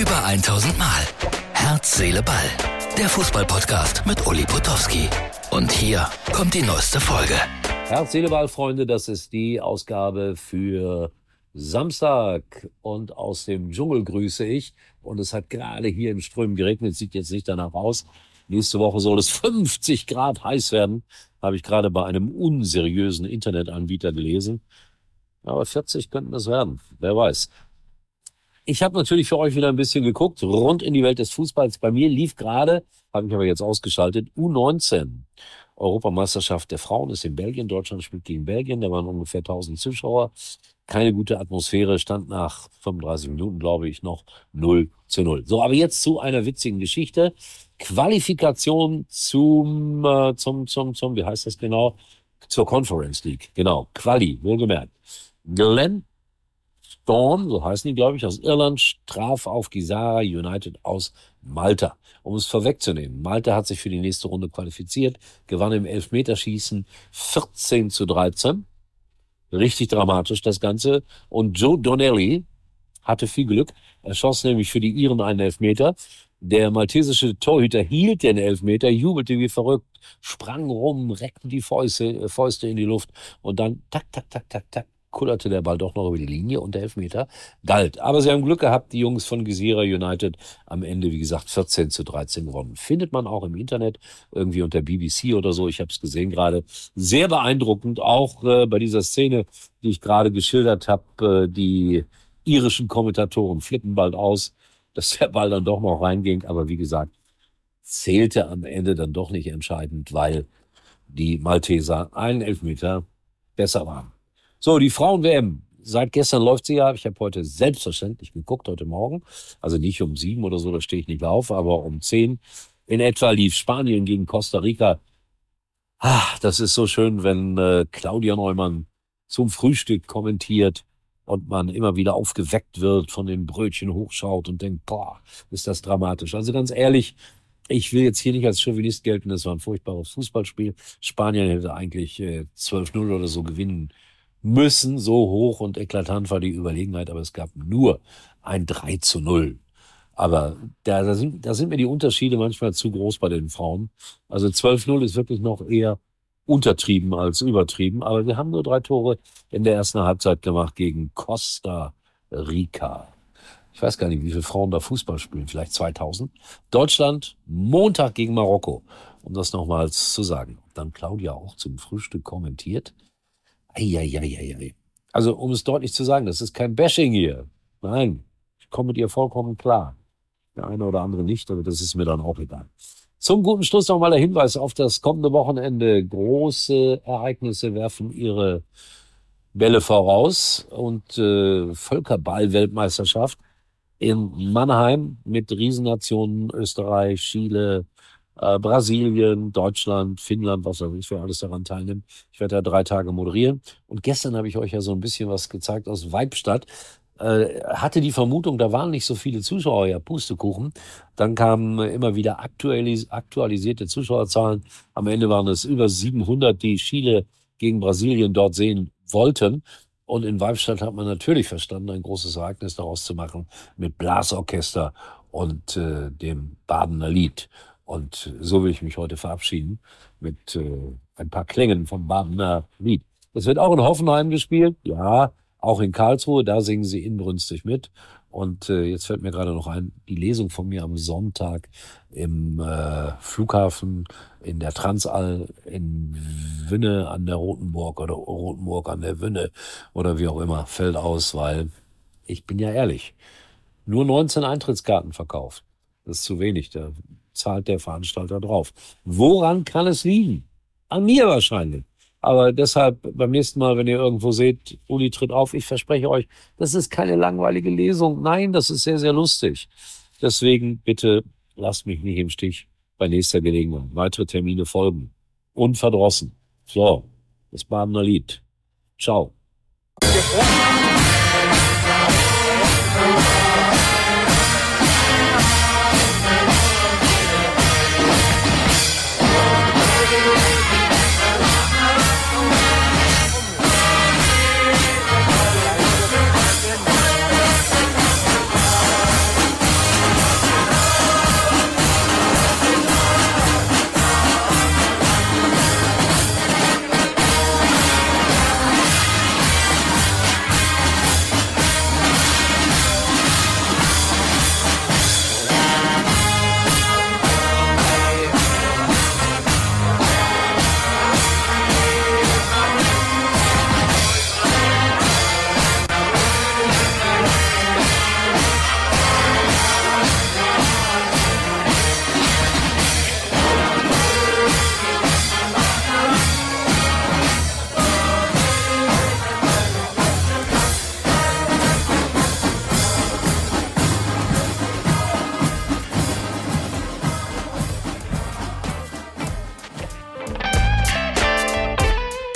Über 1000 Mal. Herz, Seele, Ball. Der Fußballpodcast mit Uli Potowski. Und hier kommt die neueste Folge. Herz, Seele, Ball, Freunde, das ist die Ausgabe für Samstag. Und aus dem Dschungel grüße ich. Und es hat gerade hier im Strömen geregnet, sieht jetzt nicht danach aus. Nächste Woche soll es 50 Grad heiß werden, habe ich gerade bei einem unseriösen Internetanbieter gelesen. Aber 40 könnten es werden, wer weiß. Ich habe natürlich für euch wieder ein bisschen geguckt, rund in die Welt des Fußballs. Bei mir lief gerade, habe ich aber jetzt ausgeschaltet, U19. Europameisterschaft der Frauen ist in Belgien. Deutschland spielt gegen Belgien. Da waren ungefähr 1000 Zuschauer. Keine gute Atmosphäre, stand nach 35 Minuten, glaube ich, noch 0 zu 0. So, aber jetzt zu einer witzigen Geschichte. Qualifikation zum, äh, zum, zum, zum, wie heißt das genau? Zur Conference League. Genau. Quali, wohlgemerkt. Glenn Storm, so heißen die, glaube ich, aus Irland, traf auf Gisara United aus Malta. Um es vorwegzunehmen, Malta hat sich für die nächste Runde qualifiziert, gewann im Elfmeterschießen 14 zu 13. Richtig dramatisch das Ganze. Und Joe Donnelly hatte viel Glück. Er schoss nämlich für die Iren einen Elfmeter. Der maltesische Torhüter hielt den Elfmeter, jubelte wie verrückt, sprang rum, reckte die Fäuste, Fäuste in die Luft und dann tak, tak, tak, tak, tak, kullerte der Ball doch noch über die Linie und der Elfmeter galt. Aber sie haben Glück gehabt, die Jungs von Gesira United am Ende, wie gesagt, 14 zu 13 gewonnen. Findet man auch im Internet, irgendwie unter BBC oder so. Ich habe es gesehen gerade. Sehr beeindruckend, auch äh, bei dieser Szene, die ich gerade geschildert habe. Äh, die irischen Kommentatoren flippen bald aus, dass der Ball dann doch noch reinging. Aber wie gesagt, zählte am Ende dann doch nicht entscheidend, weil die Malteser einen Elfmeter besser waren. So, die Frauen-WM. Seit gestern läuft sie ja. Ich habe heute selbstverständlich geguckt, heute Morgen. Also nicht um sieben oder so, da stehe ich nicht auf, aber um zehn in etwa lief Spanien gegen Costa Rica. Ah, das ist so schön, wenn äh, Claudia Neumann zum Frühstück kommentiert und man immer wieder aufgeweckt wird, von den Brötchen hochschaut und denkt, boah, ist das dramatisch. Also ganz ehrlich, ich will jetzt hier nicht als Chauvinist gelten, das war ein furchtbares Fußballspiel. Spanien hätte eigentlich äh, 12-0 oder so gewinnen müssen. So hoch und eklatant war die Überlegenheit, aber es gab nur ein 3 zu 0. Aber da, da, sind, da sind mir die Unterschiede manchmal zu groß bei den Frauen. Also 12-0 ist wirklich noch eher untertrieben als übertrieben. Aber wir haben nur drei Tore in der ersten Halbzeit gemacht gegen Costa Rica. Ich weiß gar nicht, wie viele Frauen da Fußball spielen. Vielleicht 2000. Deutschland Montag gegen Marokko. Um das nochmals zu sagen. Dann Claudia auch zum Frühstück kommentiert. Eieieiei. Also, um es deutlich zu sagen, das ist kein Bashing hier. Nein, ich komme mit ihr vollkommen klar. Der eine oder andere nicht, aber das ist mir dann auch egal. Zum guten Schluss nochmal der Hinweis auf das kommende Wochenende. Große Ereignisse werfen ihre Bälle voraus und äh, Völkerball-Weltmeisterschaft in Mannheim mit Riesennationen Österreich, Chile, äh, Brasilien, Deutschland, Finnland, was auch ich, wer alles daran teilnimmt. Ich werde da drei Tage moderieren. Und gestern habe ich euch ja so ein bisschen was gezeigt aus Weibstadt. Äh, hatte die Vermutung, da waren nicht so viele Zuschauer, ja, Pustekuchen. Dann kamen immer wieder aktualis aktualisierte Zuschauerzahlen. Am Ende waren es über 700, die Chile gegen Brasilien dort sehen wollten. Und in Weibstadt hat man natürlich verstanden, ein großes Ereignis daraus zu machen mit Blasorchester und äh, dem Badener Lied. Und so will ich mich heute verabschieden mit äh, ein paar Klängen vom Badener Lied. Das wird auch in Hoffenheim gespielt, ja, auch in Karlsruhe, da singen sie inbrünstig mit. Und äh, jetzt fällt mir gerade noch ein, die Lesung von mir am Sonntag im äh, Flughafen in der Transall in Wünne an der Rotenburg oder Rotenburg an der Wünne oder wie auch immer, fällt aus, weil ich bin ja ehrlich, nur 19 Eintrittskarten verkauft. Das ist zu wenig. Da zahlt der Veranstalter drauf. Woran kann es liegen? An mir wahrscheinlich. Aber deshalb beim nächsten Mal, wenn ihr irgendwo seht, Uli tritt auf, ich verspreche euch, das ist keine langweilige Lesung. Nein, das ist sehr, sehr lustig. Deswegen bitte lasst mich nicht im Stich bei nächster Gelegenheit. Weitere Termine folgen. Unverdrossen. So, das Badener Lied. Ciao.